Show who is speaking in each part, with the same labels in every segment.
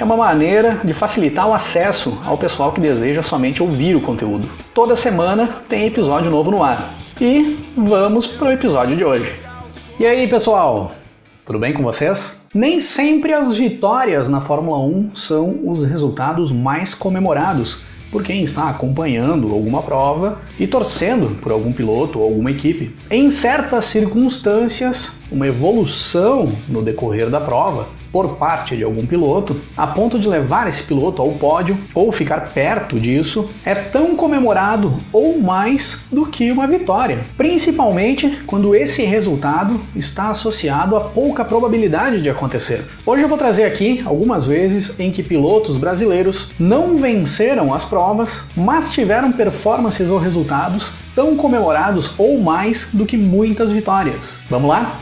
Speaker 1: É uma maneira de facilitar o acesso ao pessoal que deseja somente ouvir o conteúdo. Toda semana tem episódio novo no ar. E vamos para o episódio de hoje. E aí, pessoal? Tudo bem com vocês? Nem sempre as vitórias na Fórmula 1 são os resultados mais comemorados por quem está acompanhando alguma prova e torcendo por algum piloto ou alguma equipe. Em certas circunstâncias, uma evolução no decorrer da prova por parte de algum piloto, a ponto de levar esse piloto ao pódio ou ficar perto disso, é tão comemorado ou mais do que uma vitória, principalmente quando esse resultado está associado a pouca probabilidade de acontecer. Hoje eu vou trazer aqui algumas vezes em que pilotos brasileiros não venceram as provas, mas tiveram performances ou resultados tão comemorados ou mais do que muitas vitórias. Vamos lá?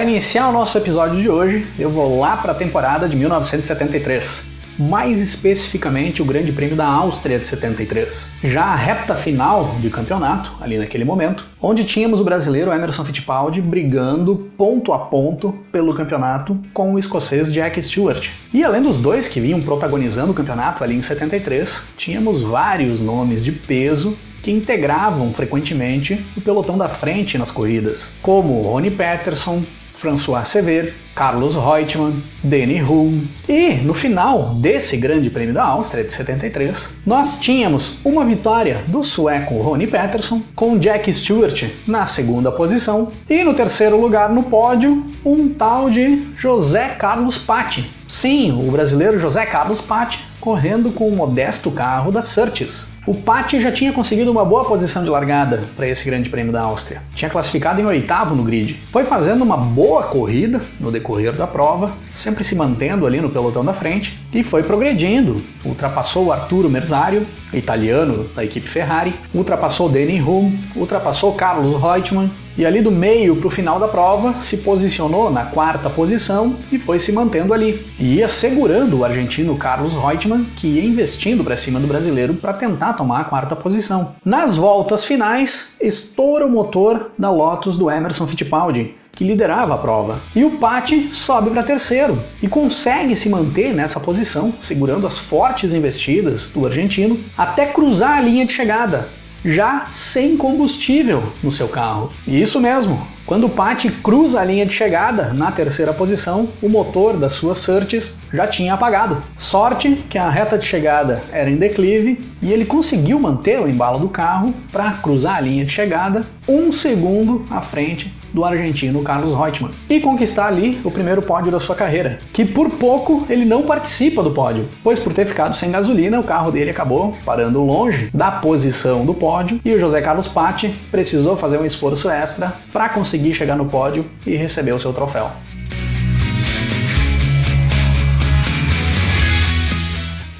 Speaker 1: Para iniciar o nosso episódio de hoje, eu vou lá para a temporada de 1973, mais especificamente o Grande Prêmio da Áustria de 73. Já a reta final de campeonato, ali naquele momento, onde tínhamos o brasileiro Emerson Fittipaldi brigando ponto a ponto pelo campeonato com o escocês Jack Stewart. E além dos dois que vinham protagonizando o campeonato ali em 73, tínhamos vários nomes de peso que integravam frequentemente o pelotão da frente nas corridas, como Ronnie Peterson, François Sever, Carlos Reutemann, Danny Hulme. E no final desse Grande Prêmio da Áustria de 73, nós tínhamos uma vitória do sueco Ronnie Peterson com Jack Stewart na segunda posição e no terceiro lugar no pódio um tal de José Carlos Patti. Sim, o brasileiro José Carlos Patti correndo com o modesto carro da Surtees. O Patti já tinha conseguido uma boa posição de largada para esse Grande Prêmio da Áustria. Tinha classificado em oitavo no grid. Foi fazendo uma boa corrida no decorrer da prova, sempre se mantendo ali no pelotão da frente e foi progredindo. Ultrapassou o Arturo Merzario, italiano da equipe Ferrari, ultrapassou Danny Hulme, ultrapassou Carlos Reutemann e ali do meio para o final da prova se posicionou na quarta posição e foi se mantendo ali. E ia segurando o argentino Carlos Reutemann, que ia investindo para cima do brasileiro para tentar tomar a quarta posição. Nas voltas finais, estoura o motor da Lotus do Emerson Fittipaldi, que liderava a prova. E o Patti sobe para terceiro e consegue se manter nessa posição, segurando as fortes investidas do argentino até cruzar a linha de chegada, já sem combustível no seu carro. E isso mesmo, quando o Patti cruza a linha de chegada na terceira posição, o motor das suas Surtees já tinha apagado. Sorte que a reta de chegada era em declive e ele conseguiu manter o embalo do carro para cruzar a linha de chegada um segundo à frente do argentino Carlos Reutemann e conquistar ali o primeiro pódio da sua carreira, que por pouco ele não participa do pódio, pois por ter ficado sem gasolina, o carro dele acabou parando longe da posição do pódio e o José Carlos Patti precisou fazer um esforço extra para conseguir chegar no pódio e receber o seu troféu.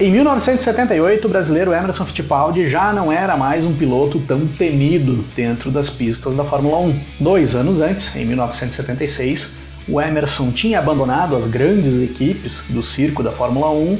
Speaker 1: Em 1978, o brasileiro Emerson Fittipaldi já não era mais um piloto tão temido dentro das pistas da Fórmula 1. Dois anos antes, em 1976, o Emerson tinha abandonado as grandes equipes do circo da Fórmula 1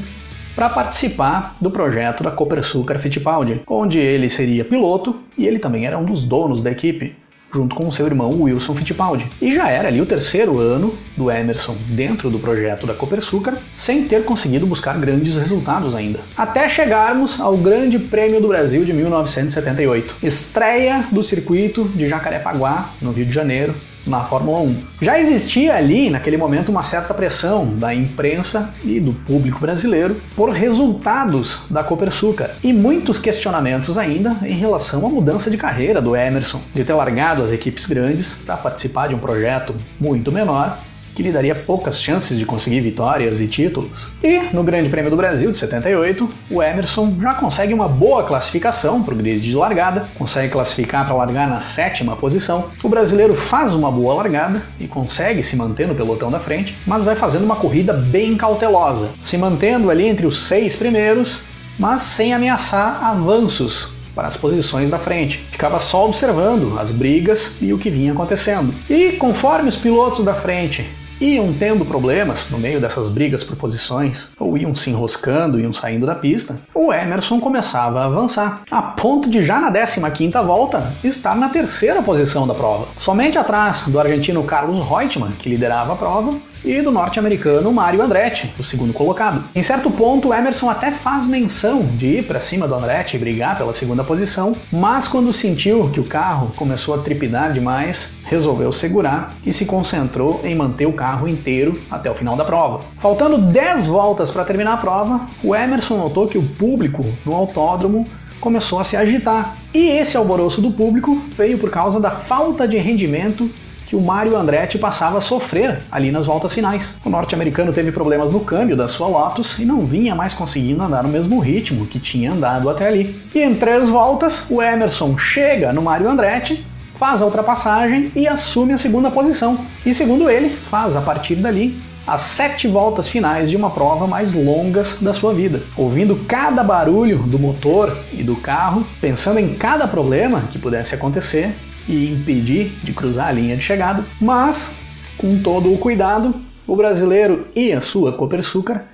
Speaker 1: para participar do projeto da Copersucar Fittipaldi, onde ele seria piloto e ele também era um dos donos da equipe junto com seu irmão Wilson Fittipaldi. E já era ali o terceiro ano do Emerson dentro do projeto da Copersucar, sem ter conseguido buscar grandes resultados ainda. Até chegarmos ao Grande Prêmio do Brasil de 1978, estreia do circuito de Jacarepaguá, no Rio de Janeiro, na Fórmula 1. Já existia ali, naquele momento, uma certa pressão da imprensa e do público brasileiro por resultados da Copersucar e muitos questionamentos ainda em relação à mudança de carreira do Emerson, de ter largado as equipes grandes para participar de um projeto muito menor que lhe daria poucas chances de conseguir vitórias e títulos. E no Grande Prêmio do Brasil de 78, o Emerson já consegue uma boa classificação para o grid de largada, consegue classificar para largar na sétima posição. O brasileiro faz uma boa largada e consegue se manter no pelotão da frente, mas vai fazendo uma corrida bem cautelosa, se mantendo ali entre os seis primeiros, mas sem ameaçar avanços para as posições da frente. Ficava só observando as brigas e o que vinha acontecendo. E conforme os pilotos da frente iam tendo problemas no meio dessas brigas por posições, ou iam se enroscando, iam saindo da pista, o Emerson começava a avançar, a ponto de já na 15ª volta estar na terceira posição da prova, somente atrás do argentino Carlos Reutemann, que liderava a prova, e do norte-americano Mario Andretti, o segundo colocado. Em certo ponto, Emerson até faz menção de ir para cima do Andretti e brigar pela segunda posição, mas quando sentiu que o carro começou a tripidar demais, resolveu segurar e se concentrou em manter o carro inteiro até o final da prova. Faltando 10 voltas para terminar a prova, o Emerson notou que o público no autódromo começou a se agitar. E esse alvoroço do público veio por causa da falta de rendimento que o Mario Andretti passava a sofrer ali nas voltas finais. O norte-americano teve problemas no câmbio da sua Lotus e não vinha mais conseguindo andar no mesmo ritmo que tinha andado até ali. E em três voltas, o Emerson chega no Mario Andretti, faz a ultrapassagem e assume a segunda posição. E segundo ele, faz a partir dali as sete voltas finais de uma prova mais longas da sua vida, ouvindo cada barulho do motor e do carro, pensando em cada problema que pudesse acontecer e impedir de cruzar a linha de chegada, mas com todo o cuidado, o brasileiro e a sua Copersucar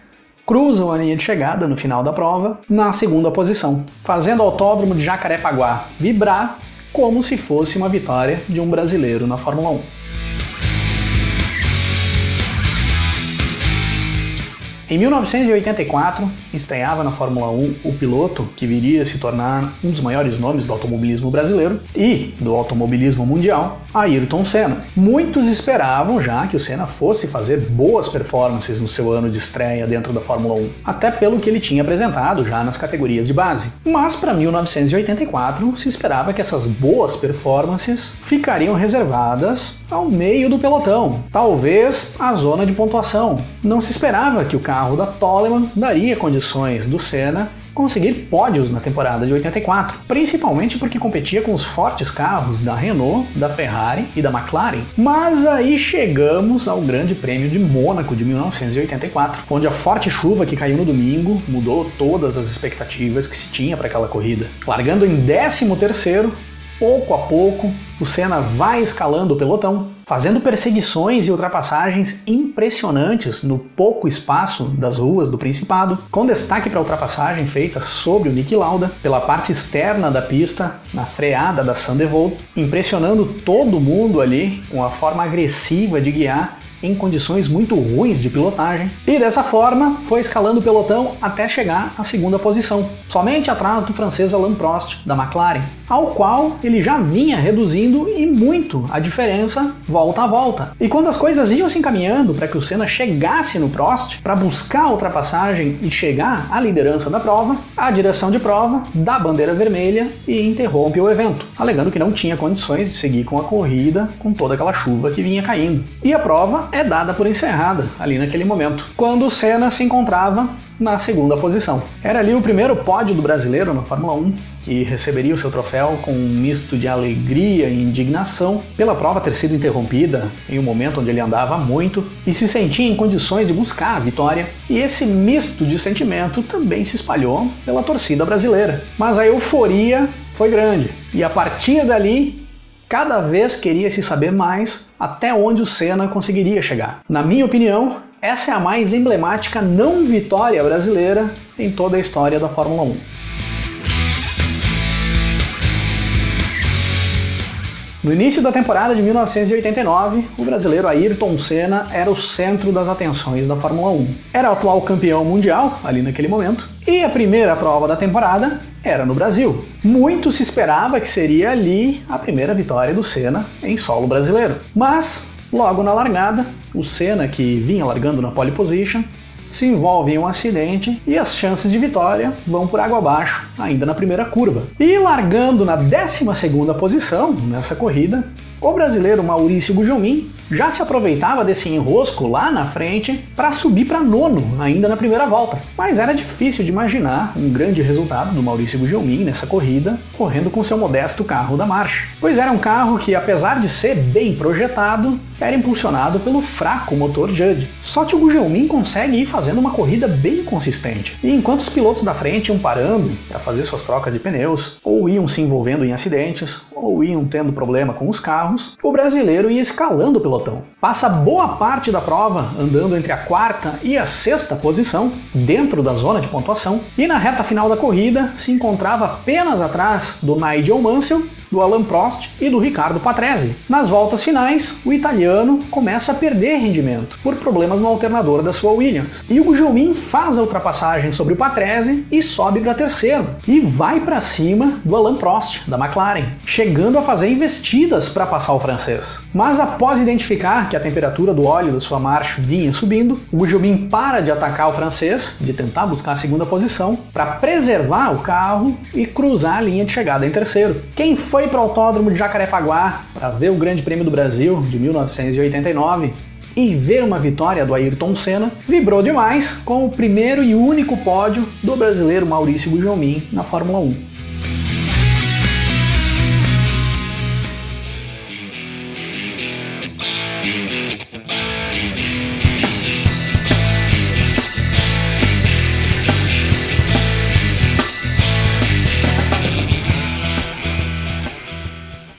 Speaker 1: cruzam a linha de chegada no final da prova na segunda posição, fazendo o autódromo de Jacarepaguá vibrar como se fosse uma vitória de um brasileiro na Fórmula 1. Em 1984, estreava na Fórmula 1 o piloto que viria a se tornar um dos maiores nomes do automobilismo brasileiro e do automobilismo mundial, Ayrton Senna. Muitos esperavam já que o Senna fosse fazer boas performances no seu ano de estreia dentro da Fórmula 1, até pelo que ele tinha apresentado já nas categorias de base. Mas para 1984 se esperava que essas boas performances ficariam reservadas ao meio do pelotão, talvez à zona de pontuação. Não se esperava que o carro carro da Toleman daria condições do Senna conseguir pódios na temporada de 84, principalmente porque competia com os fortes carros da Renault, da Ferrari e da McLaren. Mas aí chegamos ao Grande Prêmio de Mônaco de 1984, onde a forte chuva que caiu no domingo mudou todas as expectativas que se tinha para aquela corrida. Largando em 13º, pouco a pouco, o Senna vai escalando o pelotão, fazendo perseguições e ultrapassagens impressionantes no pouco espaço das ruas do Principado, com destaque para a ultrapassagem feita sobre o Nick Lauda pela parte externa da pista, na freada da Sandevold, impressionando todo mundo ali com a forma agressiva de guiar em condições muito ruins de pilotagem, e dessa forma foi escalando o pelotão até chegar à segunda posição, somente atrás do francês Alain Prost, da McLaren, ao qual ele já vinha reduzindo e muito a diferença volta a volta. E quando as coisas iam se encaminhando para que o Senna chegasse no Prost para buscar a ultrapassagem e chegar à liderança da prova, a direção de prova dá bandeira vermelha e interrompe o evento, alegando que não tinha condições de seguir com a corrida com toda aquela chuva que vinha caindo. E a prova é dada por encerrada ali naquele momento, quando o Senna se encontrava na segunda posição. Era ali o primeiro pódio do brasileiro na Fórmula 1, que receberia o seu troféu com um misto de alegria e indignação pela prova ter sido interrompida em um momento onde ele andava muito e se sentia em condições de buscar a vitória. E esse misto de sentimento também se espalhou pela torcida brasileira. Mas a euforia foi grande e a partir dali Cada vez queria se saber mais até onde o Senna conseguiria chegar. Na minha opinião, essa é a mais emblemática não vitória brasileira em toda a história da Fórmula 1. No início da temporada de 1989, o brasileiro Ayrton Senna era o centro das atenções da Fórmula 1. Era o atual campeão mundial, ali naquele momento, e a primeira prova da temporada era no Brasil. Muito se esperava que seria ali a primeira vitória do Senna em solo brasileiro. Mas, logo na largada, o Senna, que vinha largando na pole position, se envolve em um acidente e as chances de vitória vão por água abaixo, ainda na primeira curva. E largando na 12 posição nessa corrida, o brasileiro Maurício Gugelmin já se aproveitava desse enrosco lá na frente para subir para nono ainda na primeira volta. Mas era difícil de imaginar um grande resultado do Maurício Gugelmin nessa corrida, correndo com seu modesto carro da marcha. Pois era um carro que, apesar de ser bem projetado, era impulsionado pelo fraco motor Judd. Só que o Gugelmin consegue ir fazendo uma corrida bem consistente. E enquanto os pilotos da frente iam parando para fazer suas trocas de pneus, ou iam se envolvendo em acidentes, ou iam tendo problema com os carros, o brasileiro ia escalando pelo pelotão. Passa boa parte da prova andando entre a quarta e a sexta posição, dentro da zona de pontuação, e na reta final da corrida se encontrava apenas atrás do Nigel Mansell do Alan Prost e do Ricardo Patrese. Nas voltas finais, o italiano começa a perder rendimento por problemas no alternador da sua Williams. E o Gugelmin faz a ultrapassagem sobre o Patrese e sobe para terceiro e vai para cima do Alan Prost da McLaren, chegando a fazer investidas para passar o francês. Mas após identificar que a temperatura do óleo da sua marcha vinha subindo, o Gugelmin para de atacar o francês, de tentar buscar a segunda posição, para preservar o carro e cruzar a linha de chegada em terceiro. Quem foi foi para o Autódromo de Jacarepaguá para ver o Grande Prêmio do Brasil de 1989 e ver uma vitória do Ayrton Senna, vibrou demais com o primeiro e único pódio do brasileiro Maurício Gugelmin na Fórmula 1.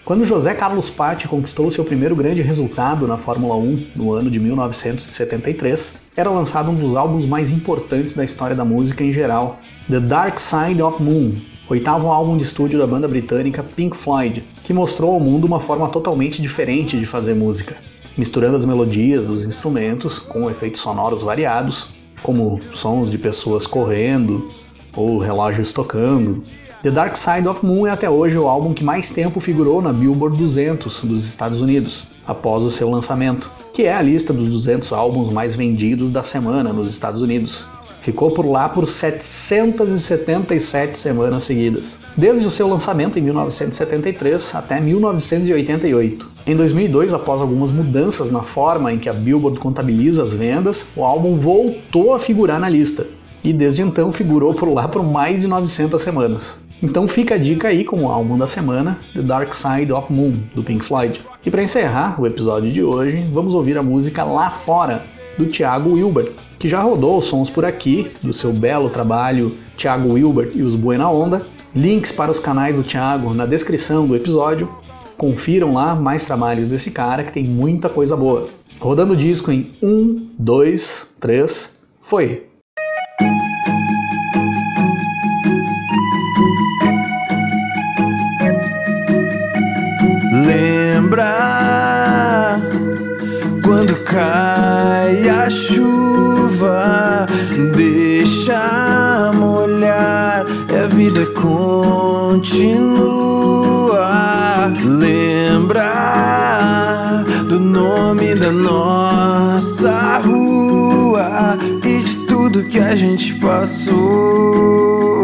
Speaker 1: Quando José Carlos Patti conquistou seu primeiro grande resultado na Fórmula 1 no ano de 1973, era lançado um dos álbuns mais importantes da história da música em geral, The Dark Side of Moon, oitavo álbum de estúdio da banda britânica Pink Floyd, que mostrou ao mundo uma forma totalmente diferente de fazer música, misturando as melodias dos instrumentos com efeitos sonoros variados, como sons de pessoas correndo ou relógios tocando, The Dark Side of Moon é até hoje o álbum que mais tempo figurou na Billboard 200 dos Estados Unidos, após o seu lançamento, que é a lista dos 200 álbuns mais vendidos da semana nos Estados Unidos. Ficou por lá por 777 semanas seguidas, desde o seu lançamento em 1973 até 1988. Em 2002, após algumas mudanças na forma em que a Billboard contabiliza as vendas, o álbum voltou a figurar na lista, e desde então figurou por lá por mais de 900 semanas. Então fica a dica aí com o álbum da semana, The Dark Side of Moon, do Pink Floyd. E para encerrar o episódio de hoje, vamos ouvir a música Lá Fora, do Thiago Wilbert, que já rodou os sons por aqui, do seu belo trabalho Thiago Wilbert e os Buena Onda. Links para os canais do Thiago na descrição do episódio. Confiram lá mais trabalhos desse cara que tem muita coisa boa. Rodando o disco em 1, 2, 3, foi!
Speaker 2: Continua. Lembrar do nome da nossa rua e de tudo que a gente passou.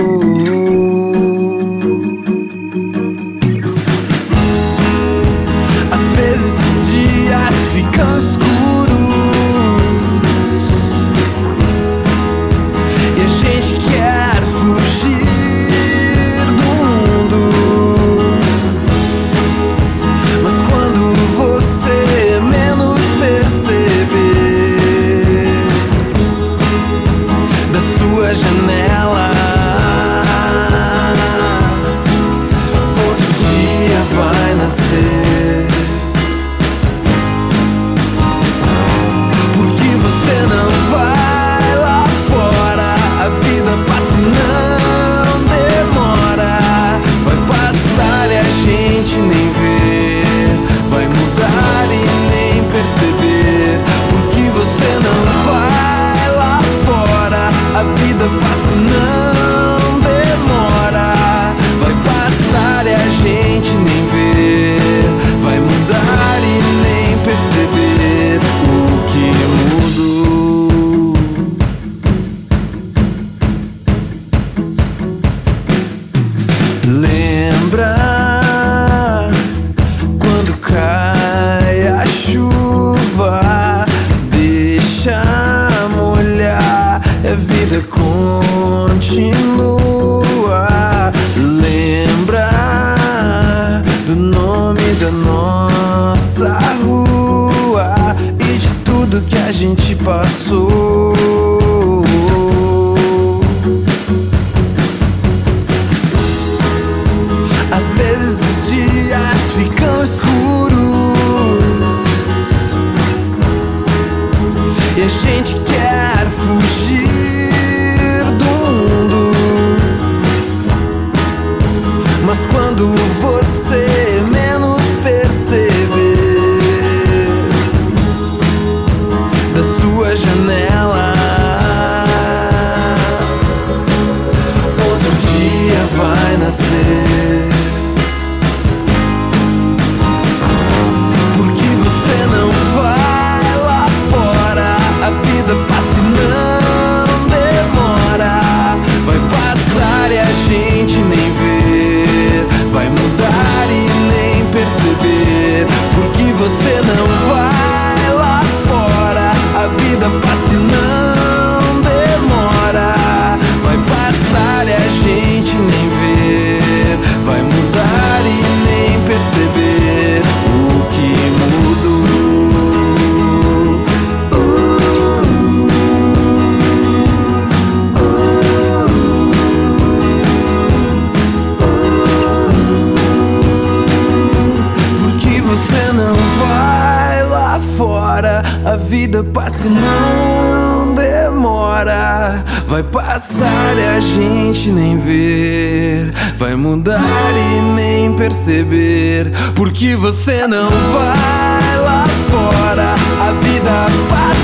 Speaker 2: Vai mudar e nem perceber. Porque você não vai lá fora, a vida passa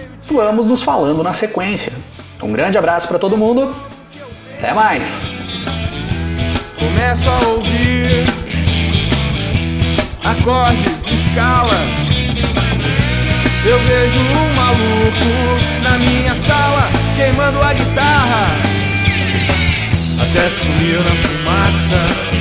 Speaker 1: vamos nos falando na sequência. Um grande abraço para todo mundo. Até mais.
Speaker 3: Começo a ouvir acordes, escalas. Eu vejo um maluco na minha sala queimando a guitarra até sumir na fumaça.